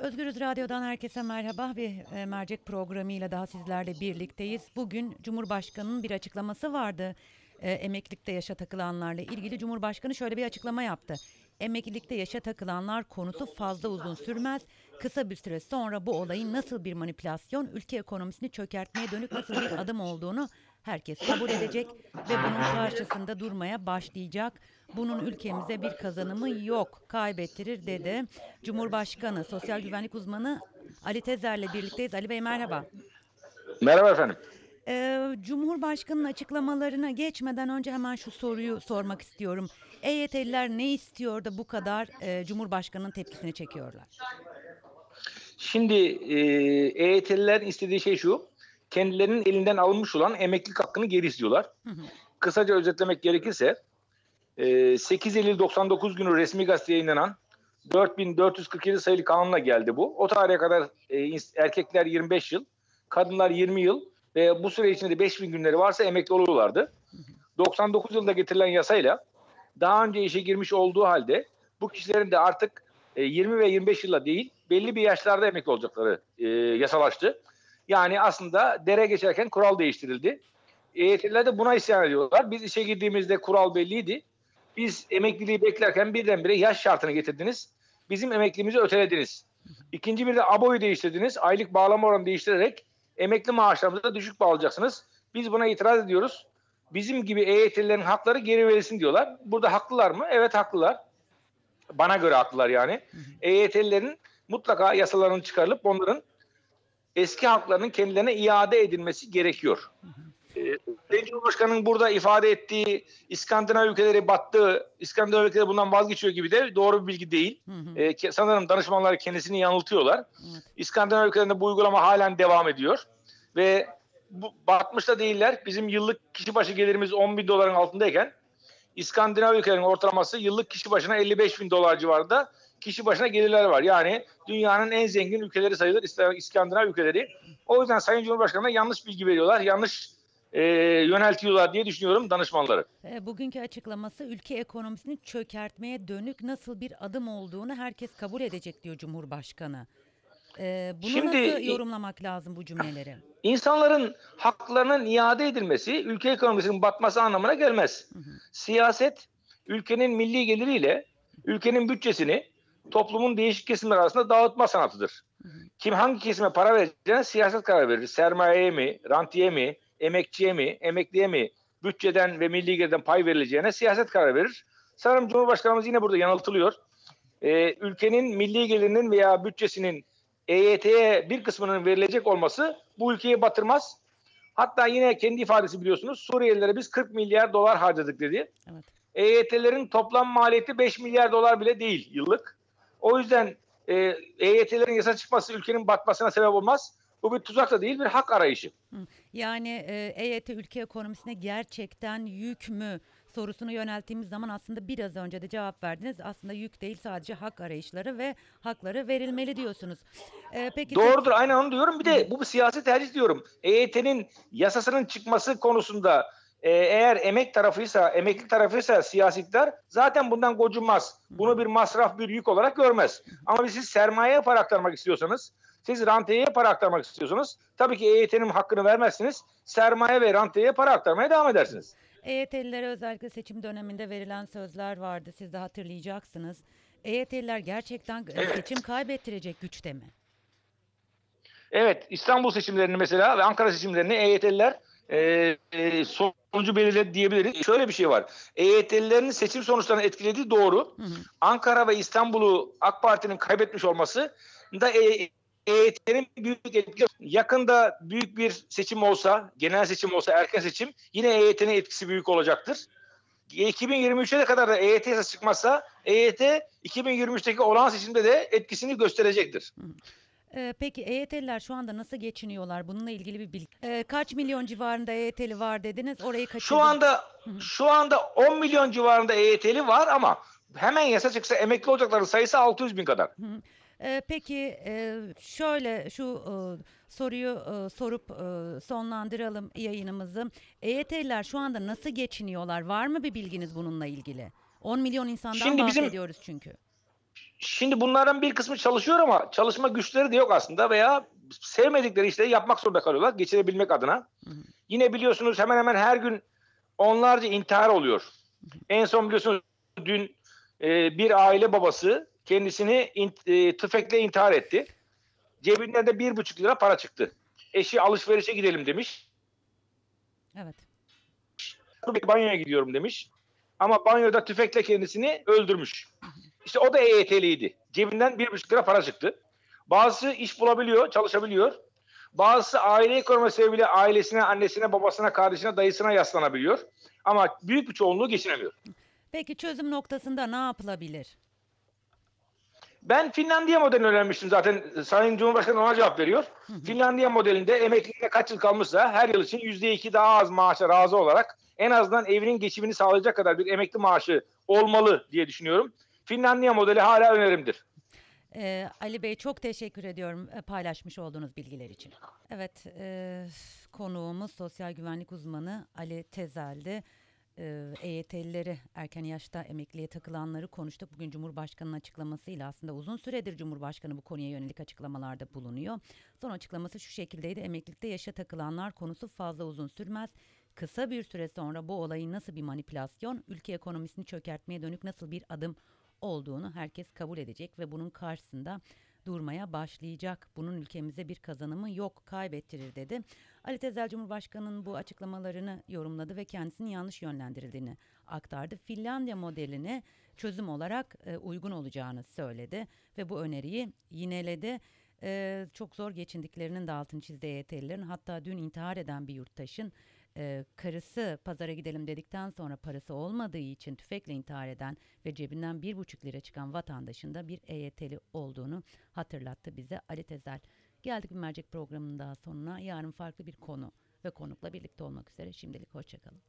Özgürüz Radyo'dan herkese merhaba. Bir e, mercek programıyla daha sizlerle birlikteyiz. Bugün Cumhurbaşkanı'nın bir açıklaması vardı. E, emeklilikte yaşa takılanlarla ilgili Cumhurbaşkanı şöyle bir açıklama yaptı. Emeklilikte yaşa takılanlar konusu fazla uzun sürmez. Kısa bir süre sonra bu olayın nasıl bir manipülasyon, ülke ekonomisini çökertmeye dönük nasıl bir adım olduğunu herkes kabul edecek ve bunun karşısında durmaya başlayacak. Bunun ülkemize bir kazanımı yok, kaybettirir dedi. Cumhurbaşkanı, sosyal güvenlik uzmanı Ali Tezer'le birlikteyiz. Ali Bey merhaba. Merhaba efendim. Ee, Cumhurbaşkanı'nın açıklamalarına geçmeden önce hemen şu soruyu sormak istiyorum. EYT'liler ne istiyor da bu kadar e, Cumhurbaşkanı'nın tepkisini çekiyorlar? Şimdi e, EYT'lilerin istediği şey şu. Kendilerinin elinden alınmış olan emeklilik hakkını geri istiyorlar. Kısaca özetlemek gerekirse e, 8 Eylül 99 günü resmi gazete yayınlanan 4447 sayılı kanunla geldi bu. O tarihe kadar e, erkekler 25 yıl, kadınlar 20 yıl ve bu süre içinde 5000 günleri varsa emekli oluyorlardı. 99 yılında getirilen yasayla daha önce işe girmiş olduğu halde bu kişilerin de artık e, 20 ve 25 yılla değil belli bir yaşlarda emekli olacakları e, yasalaştı. Yani aslında dere geçerken kural değiştirildi. EYT'liler de buna isyan ediyorlar. Biz işe girdiğimizde kural belliydi. Biz emekliliği beklerken birdenbire yaş şartını getirdiniz. Bizim emekliliğimizi ötelediniz. İkinci bir de ABO'yu değiştirdiniz. Aylık bağlama oranı değiştirerek emekli maaşlarımızı da düşük bağlayacaksınız. Biz buna itiraz ediyoruz. Bizim gibi EYT'lilerin hakları geri verilsin diyorlar. Burada haklılar mı? Evet haklılar. Bana göre haklılar yani. EYT'lilerin mutlaka yasalarının çıkarılıp onların eski haklarının kendilerine iade edilmesi gerekiyor. Ee, Sayın Cumhurbaşkanı'nın burada ifade ettiği İskandinav ülkeleri battı, İskandinav ülkeleri bundan vazgeçiyor gibi de doğru bir bilgi değil. Hı hı. Ke- sanırım danışmanlar kendisini yanıltıyorlar. Evet. İskandinav ülkelerinde bu uygulama halen devam ediyor. Ve bu, batmış da değiller. Bizim yıllık kişi başı gelirimiz 10 bin doların altındayken İskandinav ülkelerinin ortalaması yıllık kişi başına 55 bin dolar civarında kişi başına gelirler var. Yani dünyanın en zengin ülkeleri sayılır İs- İskandinav ülkeleri. O yüzden Sayın Cumhurbaşkanı'na yanlış bilgi veriyorlar, yanlış e, yöneltiyorlar diye düşünüyorum danışmanları. E, Bugünkü açıklaması ülke ekonomisini çökertmeye dönük nasıl bir adım olduğunu herkes kabul edecek diyor Cumhurbaşkanı. E, bunu Şimdi- nasıl yorumlamak lazım bu cümleleri? İnsanların haklarının iade edilmesi ülke ekonomisinin batması anlamına gelmez. Siyaset ülkenin milli geliriyle ülkenin bütçesini toplumun değişik kesimleri arasında dağıtma sanatıdır. Kim hangi kesime para vereceğine siyaset karar verir. Sermayeye mi, rantiye mi, emekçiye mi, emekliye mi bütçeden ve milli gelirden pay verileceğine siyaset karar verir. Sanırım Cumhurbaşkanımız yine burada yanıltılıyor. Ee, ülkenin milli gelirinin veya bütçesinin EYT'ye bir kısmının verilecek olması bu ülkeyi batırmaz. Hatta yine kendi ifadesi biliyorsunuz Suriyelilere biz 40 milyar dolar harcadık dedi. Evet. EYT'lerin toplam maliyeti 5 milyar dolar bile değil yıllık. O yüzden e, EYT'lerin yasa çıkması ülkenin batmasına sebep olmaz. Bu bir tuzak da değil bir hak arayışı. Yani e, EYT ülke ekonomisine gerçekten yük mü sorusunu yönelttiğimiz zaman aslında biraz önce de cevap verdiniz. Aslında yük değil sadece hak arayışları ve hakları verilmeli diyorsunuz. E, peki Doğrudur aynen onu diyorum. Bir de bu bir siyasi tercih diyorum. EYT'nin yasasının çıkması konusunda e, eğer emek tarafıysa, emekli tarafıysa siyasetler zaten bundan gocunmaz. Bunu bir masraf, bir yük olarak görmez. Ama siz sermayeye para aktarmak istiyorsanız, siz rantiyeye para aktarmak istiyorsanız tabii ki EYT'nin hakkını vermezsiniz. Sermaye ve rantiyeye para aktarmaya devam edersiniz. EYT'lilere özellikle seçim döneminde verilen sözler vardı. Siz de hatırlayacaksınız. EYT'liler gerçekten e, seçim kaybettirecek güçte mi? Evet İstanbul seçimlerini mesela ve Ankara seçimlerini EYT'liler e, e, sonucu belirledi diyebiliriz. Şöyle bir şey var. EYT'lilerin seçim sonuçlarını etkilediği doğru. Hı hı. Ankara ve İstanbul'u AK Parti'nin kaybetmiş olması da e, EYT'nin büyük etkisi. Yakında büyük bir seçim olsa, genel seçim olsa, erken seçim yine EYT'nin etkisi büyük olacaktır. 2023'e kadar da EYT yasası çıkmazsa EYT 2023'teki olağan seçimde de etkisini gösterecektir. E, peki EYT'liler şu anda nasıl geçiniyorlar? Bununla ilgili bir bilgi. E, kaç milyon civarında EYT'li var dediniz? Orayı kaçırdım. Şu anda şu anda 10 milyon civarında EYT'li var ama hemen yasa çıksa emekli olacakların sayısı 600 bin kadar. Hı. E, peki e, şöyle şu e, soruyu e, sorup e, sonlandıralım yayınımızı. EYT'liler şu anda nasıl geçiniyorlar? Var mı bir bilginiz bununla ilgili? 10 milyon insandan Şimdi bizim- bahsediyoruz çünkü. Şimdi bunların bir kısmı çalışıyor ama çalışma güçleri de yok aslında veya sevmedikleri işleri yapmak zorunda kalıyorlar geçirebilmek adına. Hı hı. Yine biliyorsunuz hemen hemen her gün onlarca intihar oluyor. En son biliyorsunuz dün e, bir aile babası kendisini in, e, tüfekle intihar etti. Cebinden de bir buçuk lira para çıktı. Eşi alışverişe gidelim demiş. Evet. Banyoya gidiyorum demiş. Ama banyoda tüfekle kendisini öldürmüş. İşte o da EYT'liydi. Cebinden bir buçuk lira para çıktı. Bazısı iş bulabiliyor, çalışabiliyor. Bazısı aile ekonomi sebebiyle ailesine, annesine, babasına, kardeşine, dayısına yaslanabiliyor. Ama büyük bir çoğunluğu geçinemiyor. Peki çözüm noktasında ne yapılabilir? Ben Finlandiya modelini öğrenmiştim zaten. Sayın Cumhurbaşkanı ona cevap veriyor. Finlandiya modelinde emeklilikte kaç yıl kalmışsa her yıl için %2 daha az maaşa razı olarak en azından evinin geçimini sağlayacak kadar bir emekli maaşı olmalı diye düşünüyorum. Finlandiya modeli hala önerimdir. Ee, Ali Bey çok teşekkür ediyorum e, paylaşmış olduğunuz bilgiler için. Evet, e, konuğumuz sosyal güvenlik uzmanı Ali Tezel'di. E, EYT'lileri erken yaşta emekliye takılanları konuştuk. Bugün Cumhurbaşkanı'nın açıklamasıyla aslında uzun süredir Cumhurbaşkanı bu konuya yönelik açıklamalarda bulunuyor. Son açıklaması şu şekildeydi. Emeklilikte yaşa takılanlar konusu fazla uzun sürmez. Kısa bir süre sonra bu olayın nasıl bir manipülasyon, ülke ekonomisini çökertmeye dönük nasıl bir adım olduğunu herkes kabul edecek ve bunun karşısında durmaya başlayacak. Bunun ülkemize bir kazanımı yok, kaybettirir dedi. Ali Tezel Cumhurbaşkanı'nın bu açıklamalarını yorumladı ve kendisinin yanlış yönlendirildiğini aktardı. Finlandiya modelini çözüm olarak e, uygun olacağını söyledi ve bu öneriyi yineledi. E, çok zor geçindiklerinin de altını çizdi EYT'lilerin. Hatta dün intihar eden bir yurttaşın e, karısı pazara gidelim dedikten sonra parası olmadığı için tüfekle intihar eden ve cebinden bir buçuk lira çıkan vatandaşın da bir EYT'li olduğunu hatırlattı bize Ali Tezel. Geldik bir mercek programının daha sonuna. Yarın farklı bir konu ve konukla birlikte olmak üzere. Şimdilik hoşçakalın.